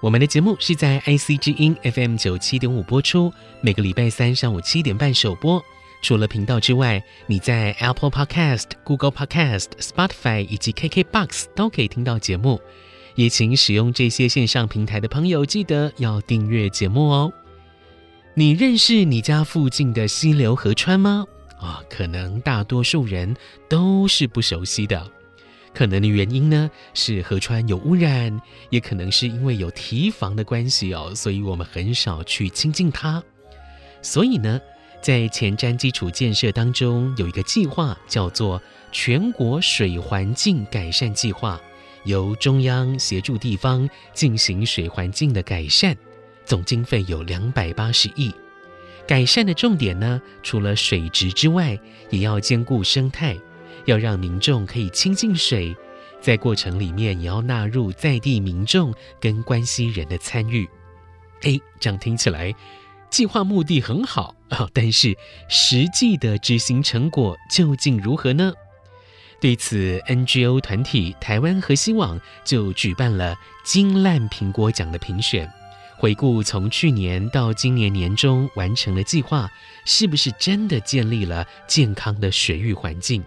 我们的节目是在 IC 之音 FM 九七点五播出，每个礼拜三上午七点半首播。除了频道之外，你在 Apple Podcast、Google Podcast、Spotify 以及 KKBox 都可以听到节目。也请使用这些线上平台的朋友，记得要订阅节目哦。你认识你家附近的溪流河川吗？啊、可能大多数人都是不熟悉的。可能的原因呢，是河川有污染，也可能是因为有堤防的关系哦，所以我们很少去亲近它。所以呢，在前瞻基础建设当中，有一个计划叫做全国水环境改善计划，由中央协助地方进行水环境的改善，总经费有两百八十亿。改善的重点呢，除了水质之外，也要兼顾生态，要让民众可以亲近水，在过程里面也要纳入在地民众跟关系人的参与。诶，这样听起来，计划目的很好啊，但是实际的执行成果究竟如何呢？对此，NGO 团体台湾河西网就举办了金烂苹果奖的评选。回顾从去年到今年年中完成的计划，是不是真的建立了健康的水域环境？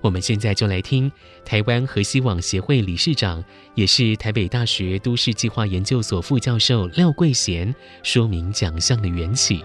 我们现在就来听台湾河西网协会理事长，也是台北大学都市计划研究所副教授廖桂贤说明奖项的缘起。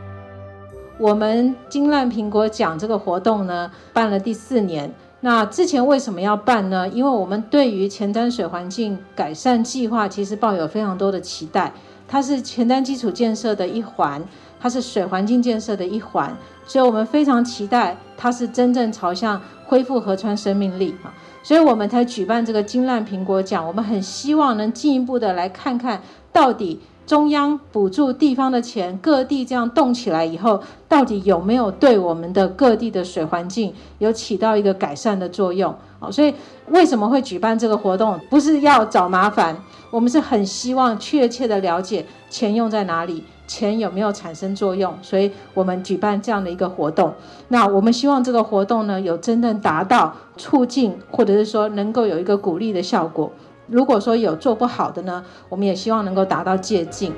我们金烂苹果奖这个活动呢，办了第四年。那之前为什么要办呢？因为我们对于前瞻水环境改善计划，其实抱有非常多的期待。它是前瞻基础建设的一环，它是水环境建设的一环，所以我们非常期待它是真正朝向恢复河川生命力啊，所以我们才举办这个金烂苹果奖。我们很希望能进一步的来看看到底中央补助地方的钱，各地这样动起来以后，到底有没有对我们的各地的水环境有起到一个改善的作用啊？所以为什么会举办这个活动？不是要找麻烦。我们是很希望确切的了解钱用在哪里，钱有没有产生作用，所以我们举办这样的一个活动。那我们希望这个活动呢，有真正达到促进，或者是说能够有一个鼓励的效果。如果说有做不好的呢，我们也希望能够达到借鉴。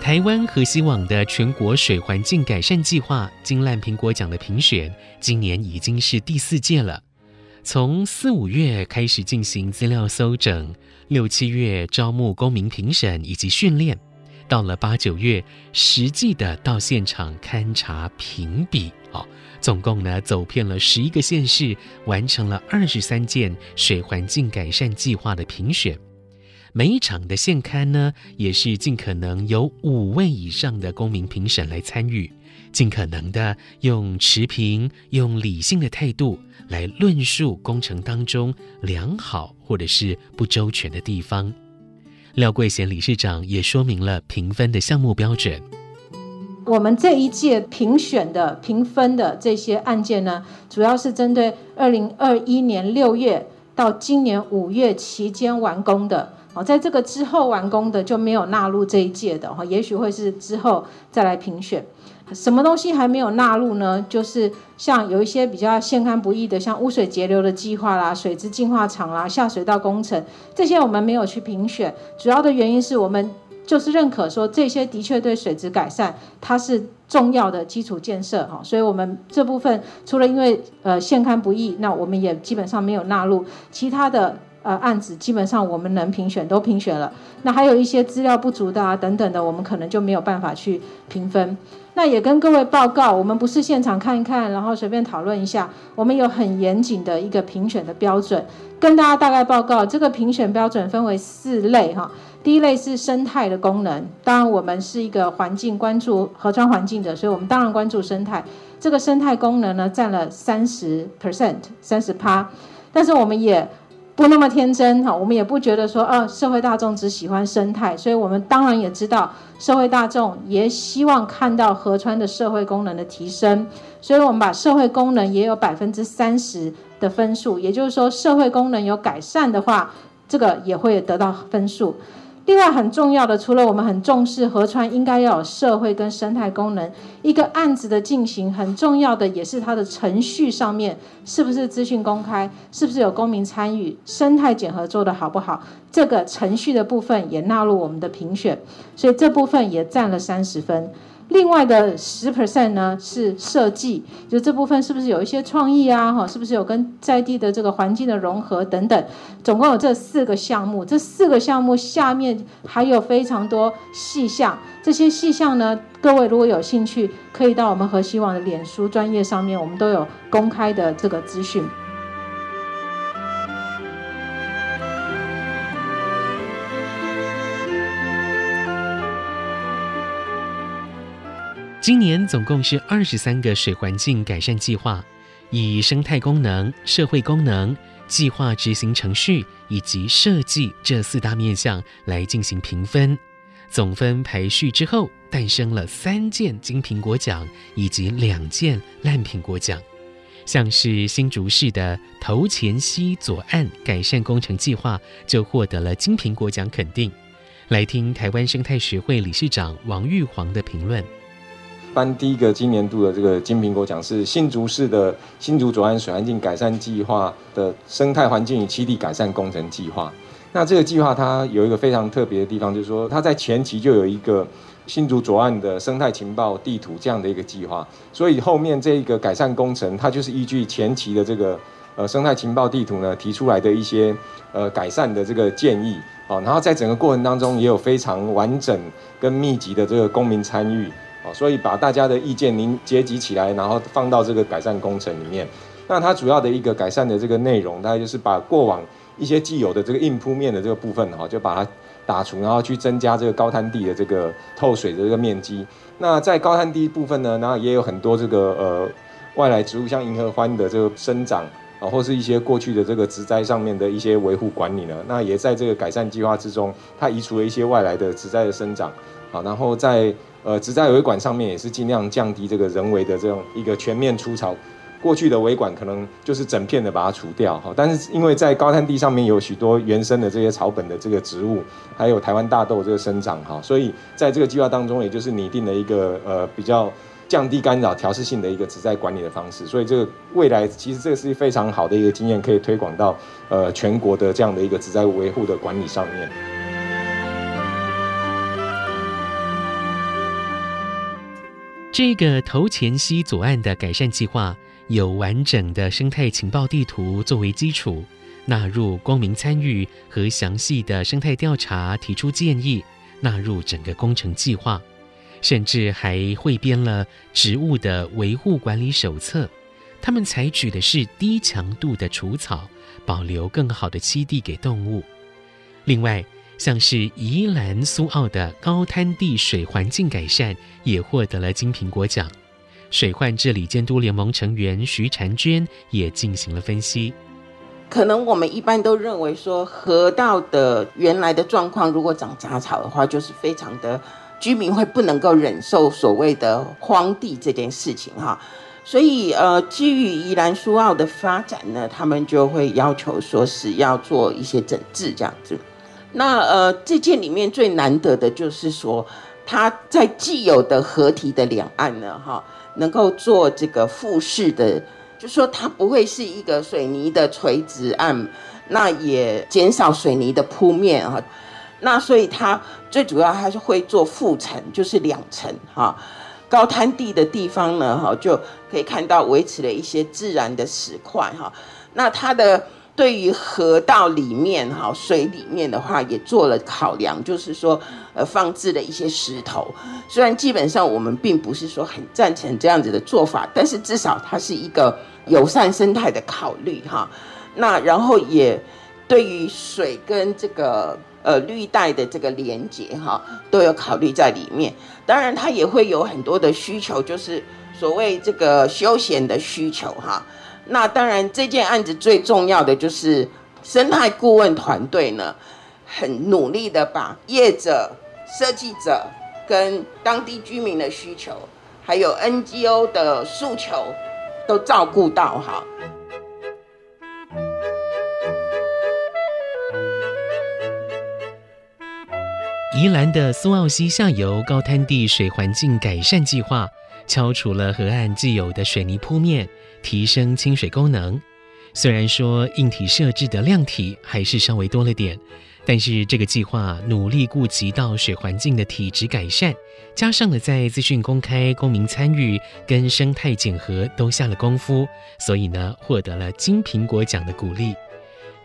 台湾河西网的全国水环境改善计划金烂苹果奖的评选，今年已经是第四届了。从四五月开始进行资料搜整，六七月招募公民评审以及训练，到了八九月实际的到现场勘察评比，哦，总共呢走遍了十一个县市，完成了二十三件水环境改善计划的评选。每一场的现勘呢，也是尽可能有五位以上的公民评审来参与，尽可能的用持平、用理性的态度来论述工程当中良好或者是不周全的地方。廖桂贤理事长也说明了评分的项目标准。我们这一届评选的评分的这些案件呢，主要是针对二零二一年六月到今年五月期间完工的。哦，在这个之后完工的就没有纳入这一届的哈，也许会是之后再来评选。什么东西还没有纳入呢？就是像有一些比较现勘不易的，像污水截流的计划啦、水质净化厂啦、下水道工程这些，我们没有去评选。主要的原因是我们就是认可说这些的确对水质改善它是重要的基础建设哈，所以我们这部分除了因为呃现勘不易，那我们也基本上没有纳入其他的。呃，案子基本上我们能评选都评选了，那还有一些资料不足的啊等等的，我们可能就没有办法去评分。那也跟各位报告，我们不是现场看一看，然后随便讨论一下，我们有很严谨的一个评选的标准，跟大家大概报告，这个评选标准分为四类哈。第一类是生态的功能，当然我们是一个环境关注河川环境的，所以我们当然关注生态。这个生态功能呢，占了三十 percent，三十趴，但是我们也。不那么天真哈，我们也不觉得说，啊，社会大众只喜欢生态，所以我们当然也知道，社会大众也希望看到河川的社会功能的提升，所以我们把社会功能也有百分之三十的分数，也就是说，社会功能有改善的话，这个也会得到分数。另外很重要的，除了我们很重视河川应该要有社会跟生态功能，一个案子的进行很重要的也是它的程序上面是不是资讯公开，是不是有公民参与，生态检核做得好不好，这个程序的部分也纳入我们的评选，所以这部分也占了三十分。另外的十 percent 呢是设计，就这部分是不是有一些创意啊？哈，是不是有跟在地的这个环境的融合等等？总共有这四个项目，这四个项目下面还有非常多细项。这些细项呢，各位如果有兴趣，可以到我们河西网的脸书专业上面，我们都有公开的这个资讯。今年总共是二十三个水环境改善计划，以生态功能、社会功能、计划执行程序以及设计这四大面向来进行评分。总分排序之后，诞生了三件金苹果奖以及两件烂苹果奖。像是新竹市的头前溪左岸改善工程计划就获得了金苹果奖肯定。来听台湾生态学会理事长王玉煌的评论。颁第一个今年度的这个金苹果奖是新竹市的新竹左岸水环境改善计划的生态环境与栖地改善工程计划。那这个计划它有一个非常特别的地方，就是说它在前期就有一个新竹左岸的生态情报地图这样的一个计划，所以后面这个改善工程它就是依据前期的这个呃生态情报地图呢提出来的一些呃改善的这个建议啊，然后在整个过程当中也有非常完整跟密集的这个公民参与。所以把大家的意见您结集起来，然后放到这个改善工程里面。那它主要的一个改善的这个内容，大概就是把过往一些既有的这个硬铺面的这个部分，哈，就把它打除，然后去增加这个高滩地的这个透水的这个面积。那在高滩地部分呢，然后也有很多这个呃外来植物，像银合欢的这个生长啊，或是一些过去的这个植栽上面的一些维护管理呢，那也在这个改善计划之中，它移除了一些外来的植栽的生长。啊，然后在呃，植栽维管上面也是尽量降低这个人为的这种一个全面除草。过去的维管可能就是整片的把它除掉哈，但是因为在高滩地上面有许多原生的这些草本的这个植物，还有台湾大豆这个生长哈，所以在这个计划当中，也就是拟定了一个呃比较降低干扰、调试性的一个植栽管理的方式。所以这个未来其实这个是非常好的一个经验，可以推广到呃全国的这样的一个植栽维护的管理上面。这个头前溪左岸的改善计划有完整的生态情报地图作为基础，纳入公民参与和详细的生态调查，提出建议，纳入整个工程计划，甚至还汇编了植物的维护管理手册。他们采取的是低强度的除草，保留更好的栖地给动物。另外，像是宜兰苏澳的高滩地水环境改善也获得了金苹果奖，水患治理监督联盟成员徐婵娟也进行了分析。可能我们一般都认为说河道的原来的状况，如果长杂草的话，就是非常的居民会不能够忍受所谓的荒地这件事情哈。所以呃，基于宜兰苏澳的发展呢，他们就会要求说是要做一些整治这样子。那呃，这件里面最难得的就是说，它在既有的河堤的两岸呢，哈，能够做这个复式的，就说它不会是一个水泥的垂直岸，那也减少水泥的铺面哈。那所以它最主要还是会做覆层，就是两层哈。高滩地的地方呢，哈就可以看到维持了一些自然的石块哈。那它的对于河道里面哈水里面的话，也做了考量，就是说呃放置了一些石头。虽然基本上我们并不是说很赞成这样子的做法，但是至少它是一个友善生态的考虑哈。那然后也对于水跟这个。呃，绿带的这个连接哈，都有考虑在里面。当然，它也会有很多的需求，就是所谓这个休闲的需求哈。那当然，这件案子最重要的就是生态顾问团队呢，很努力的把业者、设计者跟当地居民的需求，还有 NGO 的诉求，都照顾到哈。宜兰的苏澳溪下游高滩地水环境改善计划，敲除了河岸既有的水泥铺面，提升清水功能。虽然说硬体设置的量体还是稍微多了点，但是这个计划努力顾及到水环境的体质改善，加上了在资讯公开、公民参与跟生态检核都下了功夫，所以呢，获得了金苹果奖的鼓励。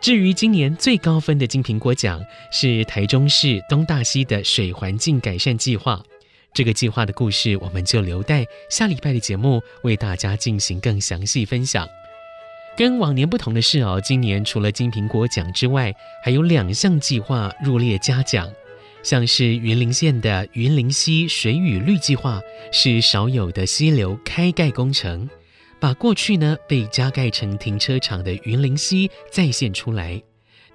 至于今年最高分的金苹果奖是台中市东大溪的水环境改善计划，这个计划的故事我们就留待下礼拜的节目为大家进行更详细分享。跟往年不同的是哦，今年除了金苹果奖之外，还有两项计划入列嘉奖，像是云林县的云林溪水与绿计划，是少有的溪流开盖工程。把过去呢被加盖成停车场的云林溪再现出来，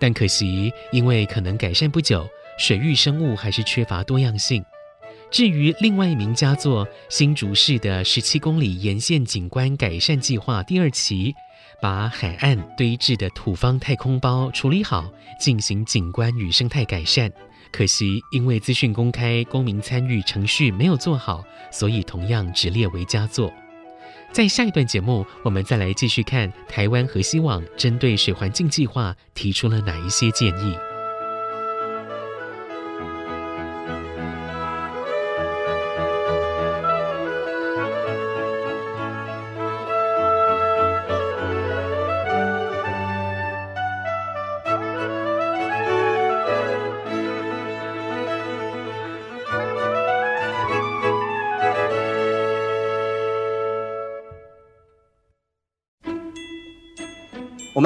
但可惜因为可能改善不久，水域生物还是缺乏多样性。至于另外一名佳作，新竹市的十七公里沿线景观改善计划第二期，把海岸堆置的土方太空包处理好，进行景观与生态改善。可惜因为资讯公开、公民参与程序没有做好，所以同样只列为佳作。在下一段节目，我们再来继续看台湾河西网针对水环境计划提出了哪一些建议。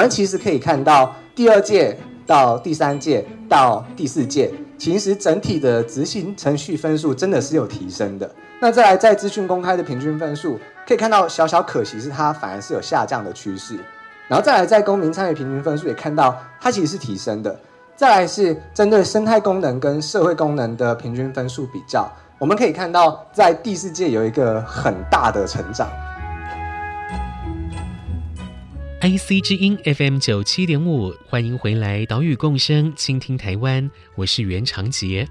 我们其实可以看到，第二届到第三届到第四届，其实整体的执行程序分数真的是有提升的。那再来在资讯公开的平均分数，可以看到小小可惜是它反而是有下降的趋势。然后再来在公民参与平均分数也看到它其实是提升的。再来是针对生态功能跟社会功能的平均分数比较，我们可以看到在第四届有一个很大的成长。IC 之音 FM 九七点五，欢迎回来，岛屿共生，倾听台湾，我是袁长杰。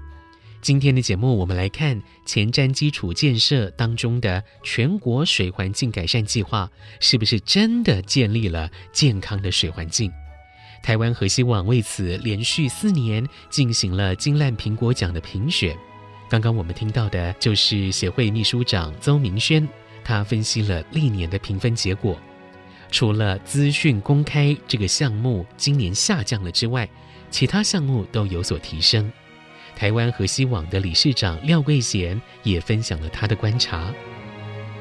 今天的节目，我们来看前瞻基础建设当中的全国水环境改善计划，是不是真的建立了健康的水环境？台湾河西网为此连续四年进行了金烂苹果奖的评选。刚刚我们听到的就是协会秘书长邹明轩，他分析了历年的评分结果。除了资讯公开这个项目今年下降了之外，其他项目都有所提升。台湾河西网的理事长廖桂贤也分享了他的观察。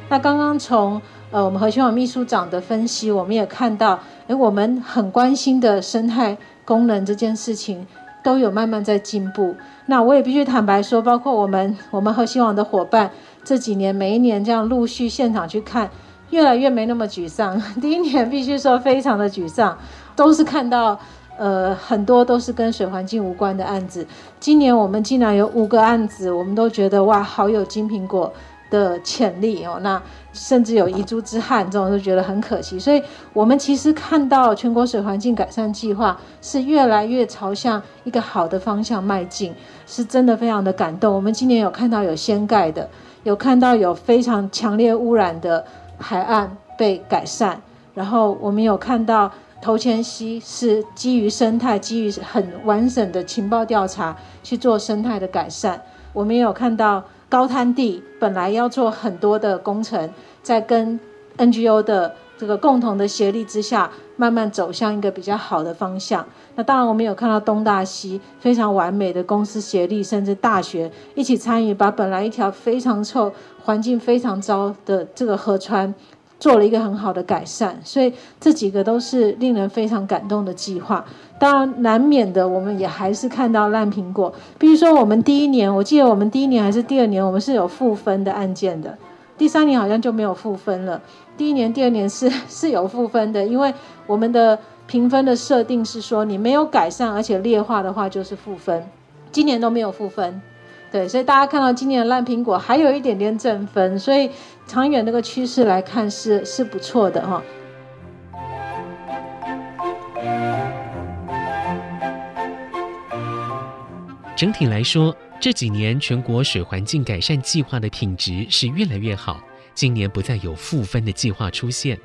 那刚刚从呃我们河西网秘书长的分析，我们也看到，诶，我们很关心的生态功能这件事情都有慢慢在进步。那我也必须坦白说，包括我们我们河西网的伙伴这几年每一年这样陆续现场去看。越来越没那么沮丧。第一年必须说非常的沮丧，都是看到呃很多都是跟水环境无关的案子。今年我们竟然有五个案子，我们都觉得哇，好有金苹果的潜力哦。那甚至有遗珠之憾，这种都觉得很可惜。所以，我们其实看到全国水环境改善计划是越来越朝向一个好的方向迈进，是真的非常的感动。我们今年有看到有掀盖的，有看到有非常强烈污染的。海岸被改善，然后我们有看到头前溪是基于生态，基于很完整的情报调查去做生态的改善。我们也有看到高滩地本来要做很多的工程，在跟 NGO 的这个共同的协力之下，慢慢走向一个比较好的方向。那当然，我们有看到东大西非常完美的公司协力，甚至大学一起参与，把本来一条非常臭、环境非常糟的这个河川。做了一个很好的改善，所以这几个都是令人非常感动的计划。当然，难免的，我们也还是看到烂苹果。比如说，我们第一年，我记得我们第一年还是第二年，我们是有负分的案件的。第三年好像就没有负分了。第一年、第二年是 是有负分的，因为我们的评分的设定是说，你没有改善而且劣化的话就是负分。今年都没有负分。对，所以大家看到今年的烂苹果还有一点点正分，所以长远那个趋势来看是是不错的哈。整体来说，这几年全国水环境改善计划的品质是越来越好，今年不再有负分的计划出现，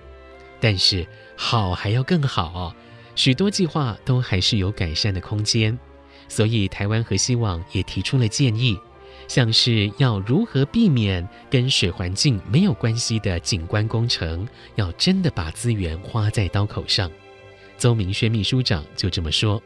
但是好还要更好，许多计划都还是有改善的空间。所以，台湾和希网也提出了建议，像是要如何避免跟水环境没有关系的景观工程，要真的把资源花在刀口上。邹明轩秘书长就这么说：“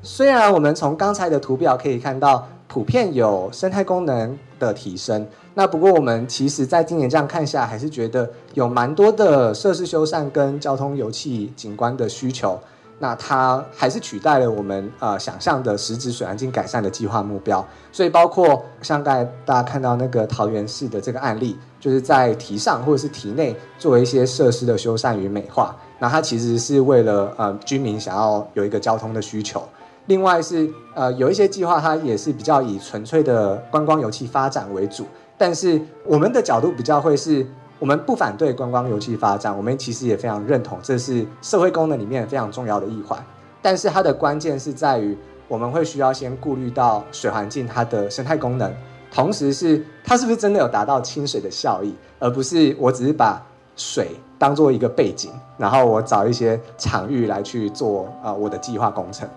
虽然我们从刚才的图表可以看到，普遍有生态功能的提升，那不过我们其实在今年这样看下来，还是觉得有蛮多的设施修缮跟交通油气景观的需求。”那它还是取代了我们呃想象的实质水环境改善的计划目标，所以包括像刚才大家看到那个桃园市的这个案例，就是在堤上或者是堤内做一些设施的修缮与美化，那它其实是为了呃居民想要有一个交通的需求。另外是呃有一些计划，它也是比较以纯粹的观光游憩发展为主，但是我们的角度比较会是。我们不反对观光游憩发展，我们其实也非常认同，这是社会功能里面非常重要的一环。但是它的关键是在于，我们会需要先顾虑到水环境它的生态功能，同时是它是不是真的有达到清水的效益，而不是我只是把水当做一个背景，然后我找一些场域来去做啊、呃、我的计划工程。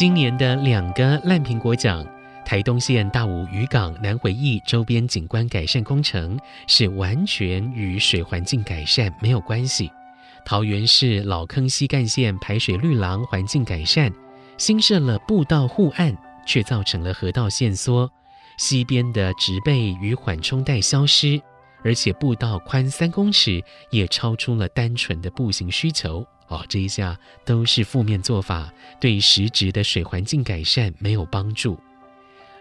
今年的两个烂苹果奖，台东县大武渔港南回忆周边景观改善工程是完全与水环境改善没有关系。桃园市老坑溪干线排水绿廊环境改善，新设了步道护岸，却造成了河道限缩，溪边的植被与缓冲带消失，而且步道宽三公尺，也超出了单纯的步行需求。哦，这一下都是负面做法，对实质的水环境改善没有帮助。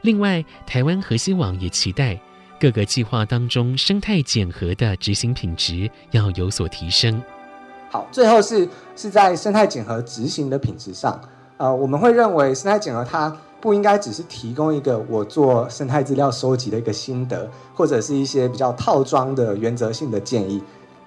另外，台湾核希网也期待各个计划当中生态检核的执行品质要有所提升。好，最后是是在生态检核执行的品质上，呃，我们会认为生态检核它不应该只是提供一个我做生态资料收集的一个心得，或者是一些比较套装的原则性的建议，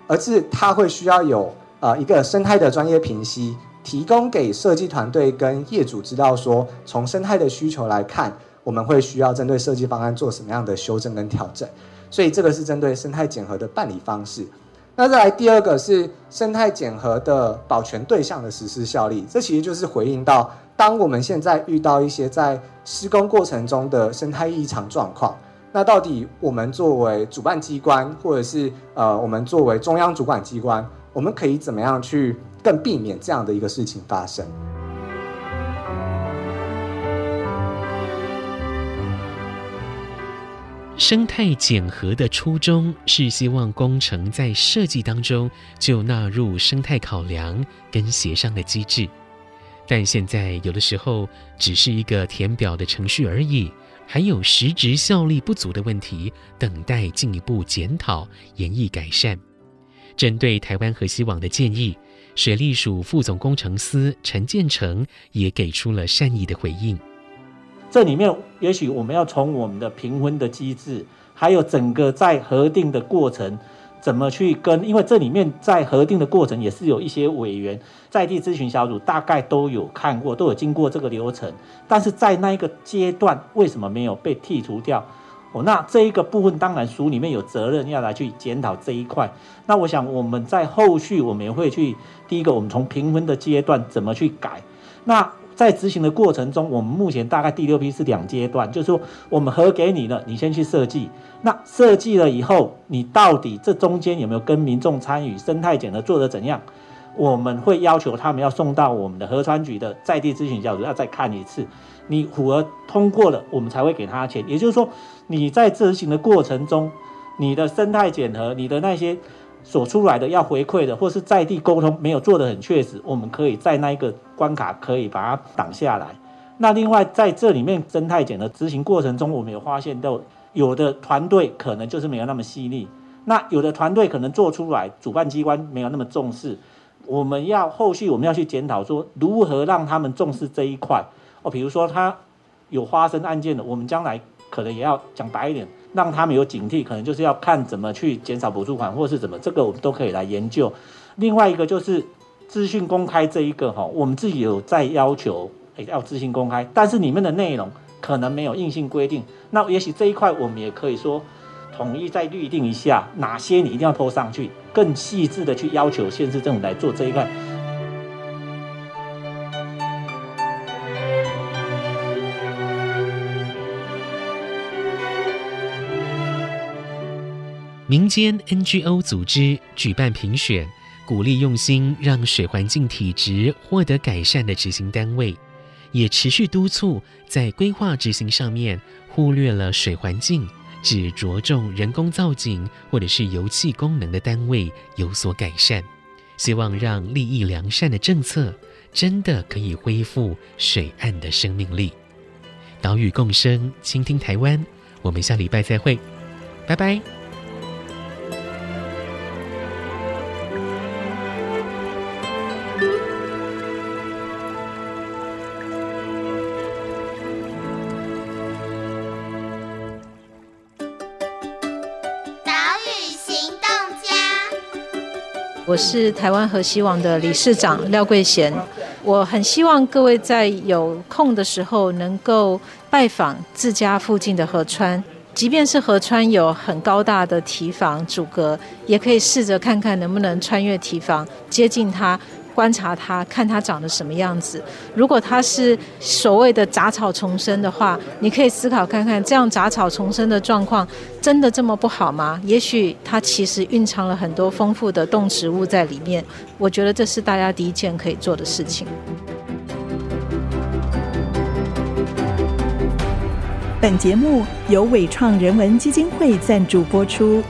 而是它会需要有。呃，一个生态的专业评析，提供给设计团队跟业主知道说，从生态的需求来看，我们会需要针对设计方案做什么样的修正跟调整。所以这个是针对生态检核的办理方式。那再来第二个是生态检核的保全对象的实施效力，这其实就是回应到，当我们现在遇到一些在施工过程中的生态异常状况，那到底我们作为主办机关，或者是呃，我们作为中央主管机关，我们可以怎么样去更避免这样的一个事情发生？生态检核的初衷是希望工程在设计当中就纳入生态考量跟协商的机制，但现在有的时候只是一个填表的程序而已，还有实质效力不足的问题，等待进一步检讨、研议改善。针对台湾核希网的建议，水利署副总工程师陈建成也给出了善意的回应。这里面也许我们要从我们的评分的机制，还有整个在核定的过程，怎么去跟，因为这里面在核定的过程也是有一些委员在地咨询小组大概都有看过，都有经过这个流程，但是在那一个阶段为什么没有被剔除掉？哦，那这一个部分当然署里面有责任要来去检讨这一块。那我想我们在后续我们也会去，第一个我们从评分的阶段怎么去改。那在执行的过程中，我们目前大概第六批是两阶段，就是说我们核给你了，你先去设计。那设计了以后，你到底这中间有没有跟民众参与？生态检核做得怎样？我们会要求他们要送到我们的河川局的在地咨询小组要再看一次。你符合通过了，我们才会给他钱。也就是说，你在执行的过程中，你的生态检核，你的那些所出来的要回馈的，或是在地沟通没有做得很确实，我们可以在那一个关卡可以把它挡下来。那另外在这里面生态检的执行过程中，我们有发现到有的团队可能就是没有那么细腻，那有的团队可能做出来，主办机关没有那么重视。我们要后续我们要去检讨说如何让他们重视这一块哦，比如说他有发生案件的，我们将来可能也要讲白一点，让他们有警惕，可能就是要看怎么去减少补助款或是怎么，这个我们都可以来研究。另外一个就是资讯公开这一个哈，我们自己有在要求，诶要资讯公开，但是里面的内容可能没有硬性规定，那也许这一块我们也可以说。统一再律定一下，哪些你一定要拖上去，更细致的去要求县市政府来做这一块。民间 NGO 组织举办评选，鼓励用心让水环境体质获得改善的执行单位，也持续督促在规划执行上面忽略了水环境。只着重人工造景或者是油气功能的单位有所改善，希望让利益良善的政策真的可以恢复水岸的生命力。岛屿共生，倾听台湾，我们下礼拜再会，拜拜。我是台湾河西网的理事长廖桂贤，我很希望各位在有空的时候能够拜访自家附近的河川，即便是河川有很高大的堤防阻隔，也可以试着看看能不能穿越堤防，接近它。观察它，看它长得什么样子。如果它是所谓的杂草丛生的话，你可以思考看看，这样杂草丛生的状况真的这么不好吗？也许它其实蕴藏了很多丰富的动植物在里面。我觉得这是大家第一件可以做的事情。本节目由伟创人文基金会赞助播出。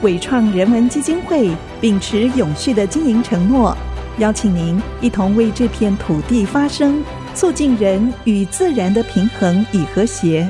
伟创人文基金会秉持永续的经营承诺。邀请您一同为这片土地发声，促进人与自然的平衡与和谐。